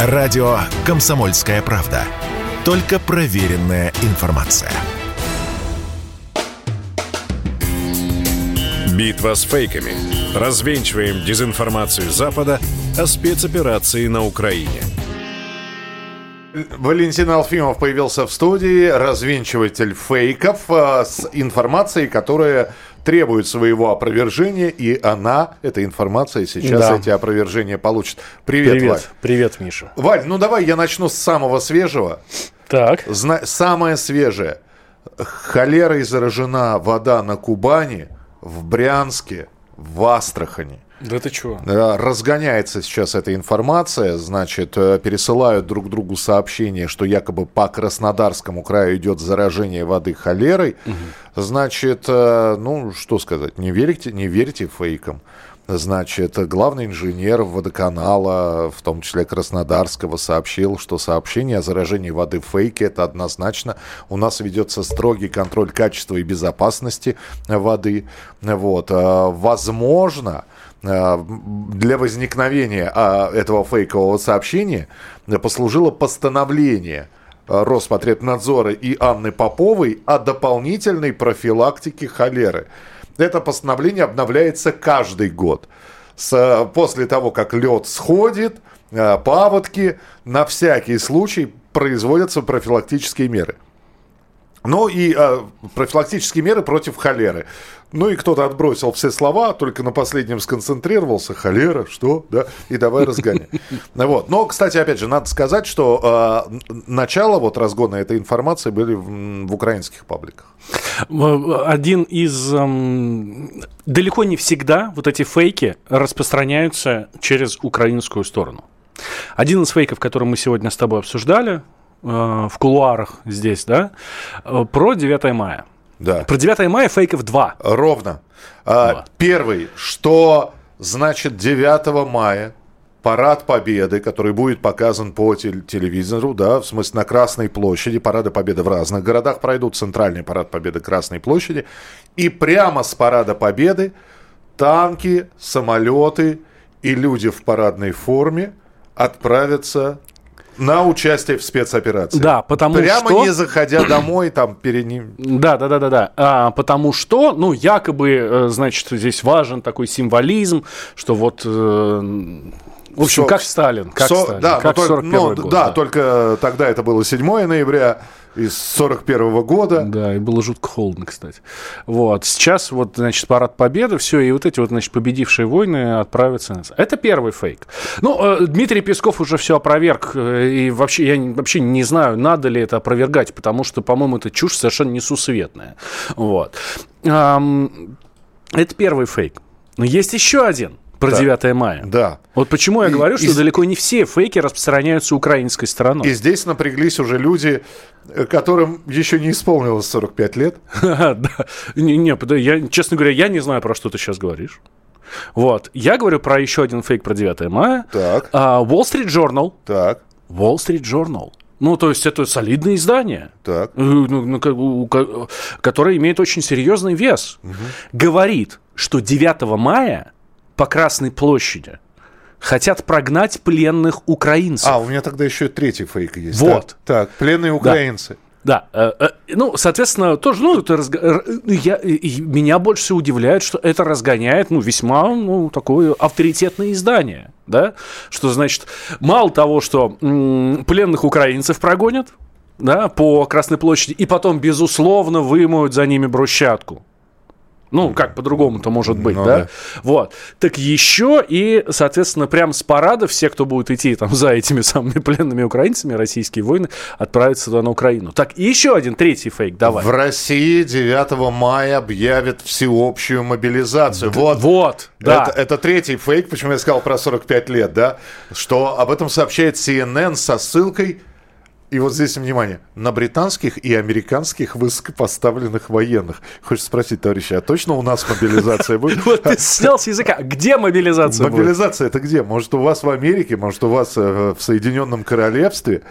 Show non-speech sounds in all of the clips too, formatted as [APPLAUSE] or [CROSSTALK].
Радио «Комсомольская правда». Только проверенная информация. Битва с фейками. Развенчиваем дезинформацию Запада о спецоперации на Украине. Валентин Алфимов появился в студии, развенчиватель фейков э, с информацией, которая требует своего опровержения, и она, эта информация, сейчас Да. эти опровержения получит. Привет, Привет, Валь. привет, Миша. Валь, ну давай я начну с самого свежего. Так, Зна- самое свежее. Холерой заражена вода на Кубани, в Брянске, в Астрахани. Да ты чего? Да, Разгоняется сейчас эта информация, значит, э, пересылают друг другу сообщения, что якобы по Краснодарскому краю идет заражение воды холерой. Значит, э, ну, что сказать, не верите, не верьте фейкам. Значит, главный инженер водоканала, в том числе Краснодарского, сообщил, что сообщение о заражении воды фейки – это однозначно. У нас ведется строгий контроль качества и безопасности воды. Вот. Э, Возможно, э, для возникновения а, этого фейкового сообщения послужило постановление э, Роспотребнадзора и Анны Поповой о дополнительной профилактике холеры. Это постановление обновляется каждый год. С, после того, как лед сходит, паводки, на всякий случай производятся профилактические меры. Ну и э, профилактические меры против холеры. Ну и кто-то отбросил все слова, только на последнем сконцентрировался. Холера, что? Да, и давай разгоняй. [LAUGHS] Вот. Но, кстати, опять же, надо сказать, что э, начало вот разгона этой информации были в, в украинских пабликах. Э, Один из... эм, далеко не всегда вот эти фейки распространяются через украинскую сторону. Один из фейков, который мы сегодня с тобой обсуждали в кулуарах здесь, да, э, про 9 мая. Да. Про 9 мая фейков два. Ровно. А. Первый, что значит 9 мая парад Победы, который будет показан по тел- телевизору, да, в смысле на Красной площади. Парады Победы в разных городах пройдут. Центральный парад Победы Красной площади. И прямо с парада Победы танки, самолеты и люди в парадной форме отправятся на участие в спецоперации. Да, потому Прямо что- не заходя домой, там перед ним. Да, да, да, да, да. А, потому что, ну, якобы, э, значит, здесь важен такой символизм, что вот, э, в общем, Со- как Сталин, как Со- Сталин, да, как только, 41 ну, год. да, только тогда это было 7 ноября из 41 года. Да, и было жутко холодно, кстати. Вот. Сейчас вот, значит, парад победы, все, и вот эти вот, значит, победившие войны отправятся. на- Это первый фейк. Ну, э, Дмитрий Песков уже все опроверг, э, и вообще, я вообще не знаю, надо ли это опровергать, потому что, по-моему, это чушь совершенно несусветная. Вот. Это первый фейк. Но есть еще один про Да. 9 мая. Да. Вот почему я И- говорю, что и- далеко не все фейки распространяются украинской стороной. И здесь напряглись уже люди, э, которым еще не исполнилось 45 лет. [LAUGHS] Да. Не, не, я, честно говоря, я не знаю, про что ты сейчас говоришь. Вот. Я говорю про еще один фейк про 9 мая. Так. А, Wall Street Journal. Так, Wall Street Journal. Ну, то есть это солидное издание, так. э, ну, ну, которое имеет очень серьезный вес. Говорит, что 9 мая по Красной площади хотят прогнать пленных украинцев. А, у меня тогда еще третий фейк есть. Вот. Так, так, пленные украинцы. Да, э, э, ну, соответственно, тоже, ну, это разго- я, меня больше всего удивляет, что это разгоняет, ну, весьма, ну, такое авторитетное издание, да, что, значит, мало того, что м, пленных украинцев прогонят, да, по Красной площади, и потом, безусловно, вымоют за ними брусчатку. Ну, как по-другому-то может быть, Ну да? да. Вот. Так еще и, соответственно, прям с парада все, кто будет идти там за этими самыми пленными украинцами, российские воины, отправятся туда на Украину. Так, и еще один, третий фейк, давай. В России 9 мая объявят всеобщую мобилизацию. Вот. Вот, да. Это, это третий фейк, почему я сказал про 45 лет, да? Что об этом сообщает CNN со ссылкой, и вот здесь внимание, на британских и американских высокопоставленных военных. Хочется спросить, товарищи, а точно у нас мобилизация будет? [LAUGHS] Вот ты снял с языка. Где мобилизация будет? Мобилизация это где? Может, у вас в Америке, может, у вас э, в Соединенном Королевстве?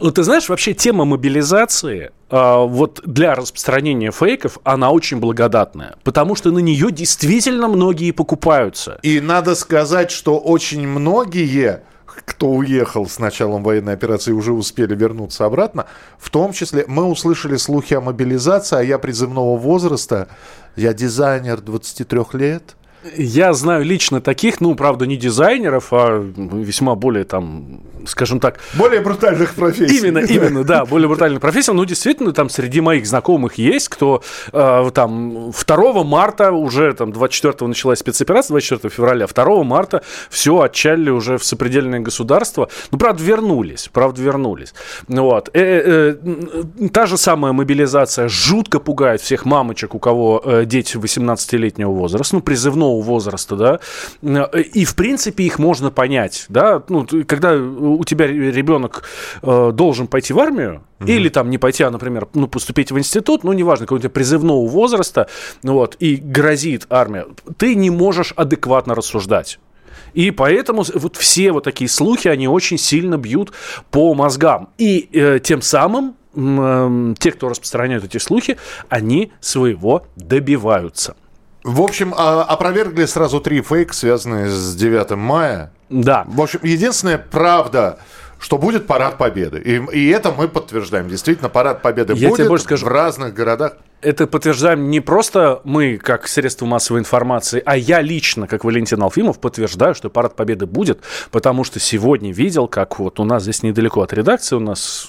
Вот ты знаешь, вообще тема мобилизации а, вот для распространения фейков, она очень благодатная. Потому что на нее действительно многие покупаются. И надо сказать, что очень многие кто уехал с началом военной операции, уже успели вернуться обратно. В том числе мы услышали слухи о мобилизации, а я призывного возраста. Я дизайнер 23 лет. Я знаю лично таких, ну, правда, не дизайнеров, а весьма более там, скажем так... Более брутальных профессий. Именно, именно, да, более брутальных профессий. Ну, действительно, там среди моих знакомых есть, кто э, там 2 марта уже, там, 24 началась спецоперация, 24 февраля, 2 марта все отчалили уже в сопредельное государство. Ну, правда, вернулись, правда, вернулись. Вот. Э, э, э, та же самая мобилизация жутко пугает всех мамочек, у кого э, дети 18-летнего возраста, ну, призывного пожилого возраста, да, и, в принципе, их можно понять, да, ну, когда у тебя ребенок э, должен пойти в армию, угу. или там не пойти, а, например, ну, поступить в институт, ну, неважно, какого-то призывного возраста, вот, и грозит армия, ты не можешь адекватно рассуждать. И поэтому вот все вот такие слухи, они очень сильно бьют по мозгам. И э, тем самым э, те, кто распространяют эти слухи, они своего добиваются. В общем, а, опровергли сразу три фейка, связанные с 9 мая. Да. В общем, единственная правда, что будет парад победы. И, и это мы подтверждаем. Действительно, парад победы Я будет тебе больше скажу. в разных городах это подтверждаем не просто мы, как средство массовой информации, а я лично, как Валентин Алфимов, подтверждаю, что парад победы будет, потому что сегодня видел, как вот у нас здесь недалеко от редакции у нас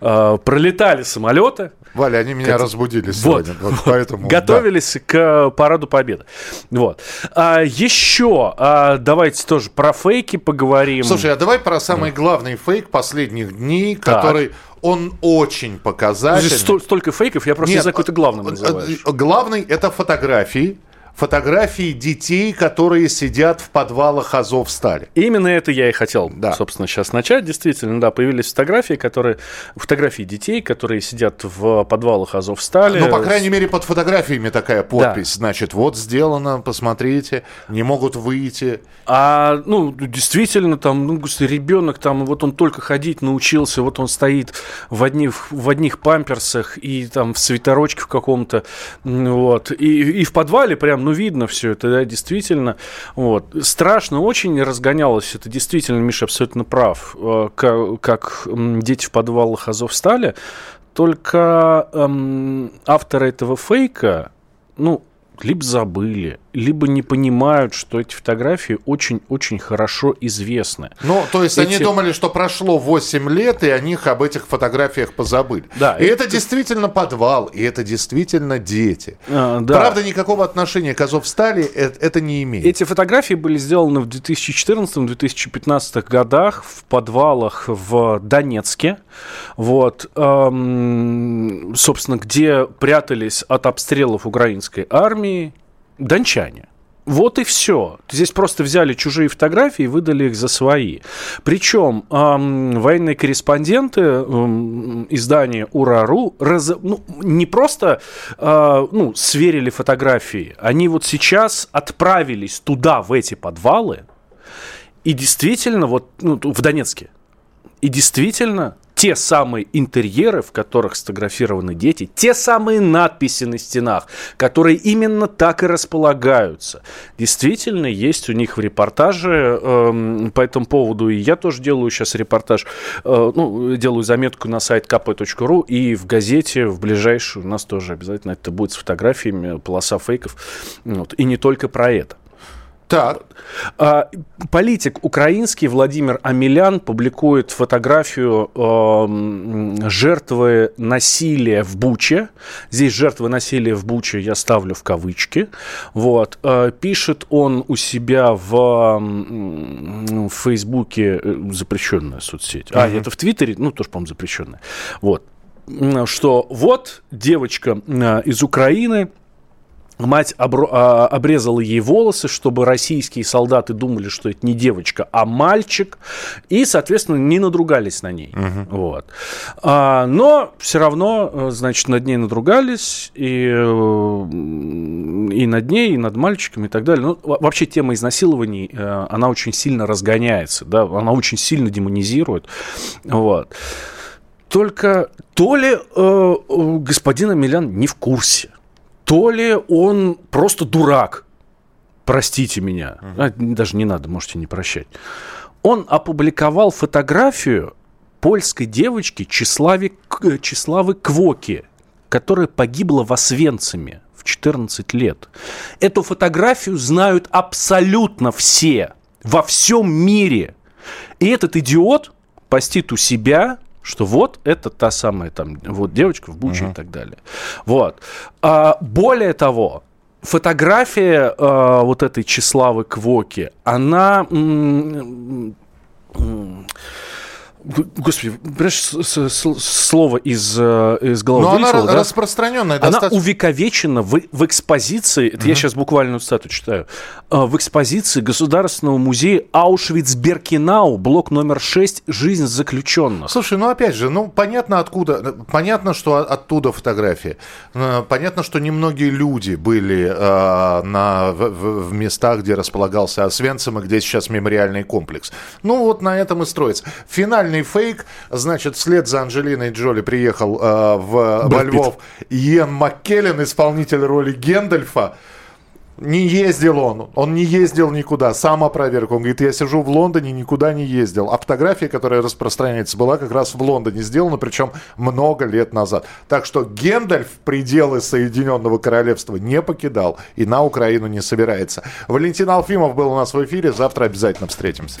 э, пролетали самолеты. Валя, они меня как... разбудили сегодня, вот, вот, поэтому... Готовились да. к параду победы. Вот. А, еще а, давайте тоже про фейки поговорим. Слушай, а давай про самый главный фейк последних дней, так. который он очень показательный. Здесь столько фейков, я просто Нет, не знаю, какой ты главным э, называешь. Э, главный – это фотографии фотографии детей, которые сидят в подвалах Азовстали. Именно это я и хотел, да. собственно, сейчас начать. Действительно, да, появились фотографии, которые, фотографии детей, которые сидят в подвалах Азовстали. Ну, по крайней мере, под фотографиями такая подпись. Да. Значит, вот сделано, посмотрите, не могут выйти. А, ну, действительно, там, ну, ребенок, там, вот он только ходить научился, вот он стоит в одних, в одних памперсах и там в свитерочке в каком-то, вот, и, и в подвале прям ну, видно все это, да, действительно. Вот. Страшно очень разгонялось это, действительно, Миша абсолютно прав, э, как, как дети в подвалах Азов стали, только эм, авторы этого фейка, ну, либо забыли, либо не понимают, что эти фотографии очень-очень хорошо известны. Ну, то есть эти... они думали, что прошло 8 лет, и они об этих фотографиях позабыли. Да, и это... это действительно подвал, и это действительно дети. А, да. Правда, никакого отношения к Азовстали это, это не имеет. Эти фотографии были сделаны в 2014-2015 годах в подвалах в Донецке. Вот, эм, собственно, где прятались от обстрелов украинской армии дончане. Вот и все. Здесь просто взяли чужие фотографии и выдали их за свои. Причем эм, военные корреспонденты эм, издания Урару раз, ну, не просто э, ну, сверили фотографии, они вот сейчас отправились туда, в эти подвалы, и действительно, вот ну, в Донецке, и действительно те самые интерьеры, в которых сфотографированы дети, те самые надписи на стенах, которые именно так и располагаются. Действительно, есть у них в репортаже э, по этому поводу, и я тоже делаю сейчас репортаж, э, ну, делаю заметку на сайт kp.ru, и в газете в ближайшую у нас тоже обязательно это будет с фотографиями, полоса фейков, вот, и не только про это. Так. А, политик украинский Владимир Амелян публикует фотографию э, жертвы насилия в Буче. Здесь жертвы насилия в Буче я ставлю в кавычки. Вот. Э, пишет он у себя в, в Фейсбуке, э, запрещенная соцсеть. А, это в Твиттере, ну, тоже, по-моему, запрещенная. Вот. Что вот девочка э, из Украины Мать обро- а, обрезала ей волосы, чтобы российские солдаты думали, что это не девочка, а мальчик, и, соответственно, не надругались на ней. Угу. Вот. А, но все равно, э, значит, над ней надругались, и, э, и над ней, и над мальчиком, и так далее. Ну, вообще тема изнасилований, э, она очень сильно разгоняется, да, она очень сильно демонизирует. Вот. Только то ли э, господин Амелян не в курсе, то ли он просто дурак. Простите меня. Uh-huh. Даже не надо, можете не прощать. он опубликовал фотографию польской девочки Числави, Числавы Квоки, которая погибла в Освенциме в 14 лет. Эту фотографию знают абсолютно все во всем мире. И этот идиот постит у себя, что вот это та самая там вот девочка в Буче uh-huh. и так далее. Вот. А, более того, фотография э, вот этой Числавы Квоки, она... М- м- Господи, понимаешь, слово из, э, из головы Но вылетело, она да? распространенная Она достаточно. увековечена в, в экспозиции, это uh-huh. я сейчас буквально цитату читаю, э, в экспозиции Государственного музея Аушвиц-Беркинау, блок номер 6 «Жизнь заключенных». Слушай, ну опять же, ну понятно откуда, понятно, что оттуда фотографии. Э, понятно, что немногие люди были э, на, в, в местах, где располагался Освенцим и где сейчас мемориальный комплекс. Ну вот на этом и строится. Финальный полный фейк. Значит, вслед за Анджелиной Джоли приехал э, в, во Львов Иен Маккеллен, исполнитель роли Гендальфа. Не ездил он, он не ездил никуда, сам опроверг. Он говорит, я сижу в Лондоне, никуда не ездил. А фотография, которая распространяется, была как раз в Лондоне сделана, причем много лет назад. Так что Гендальф пределы Соединенного Королевства не покидал и на Украину не собирается. Валентин Алфимов был у нас в эфире, завтра обязательно встретимся.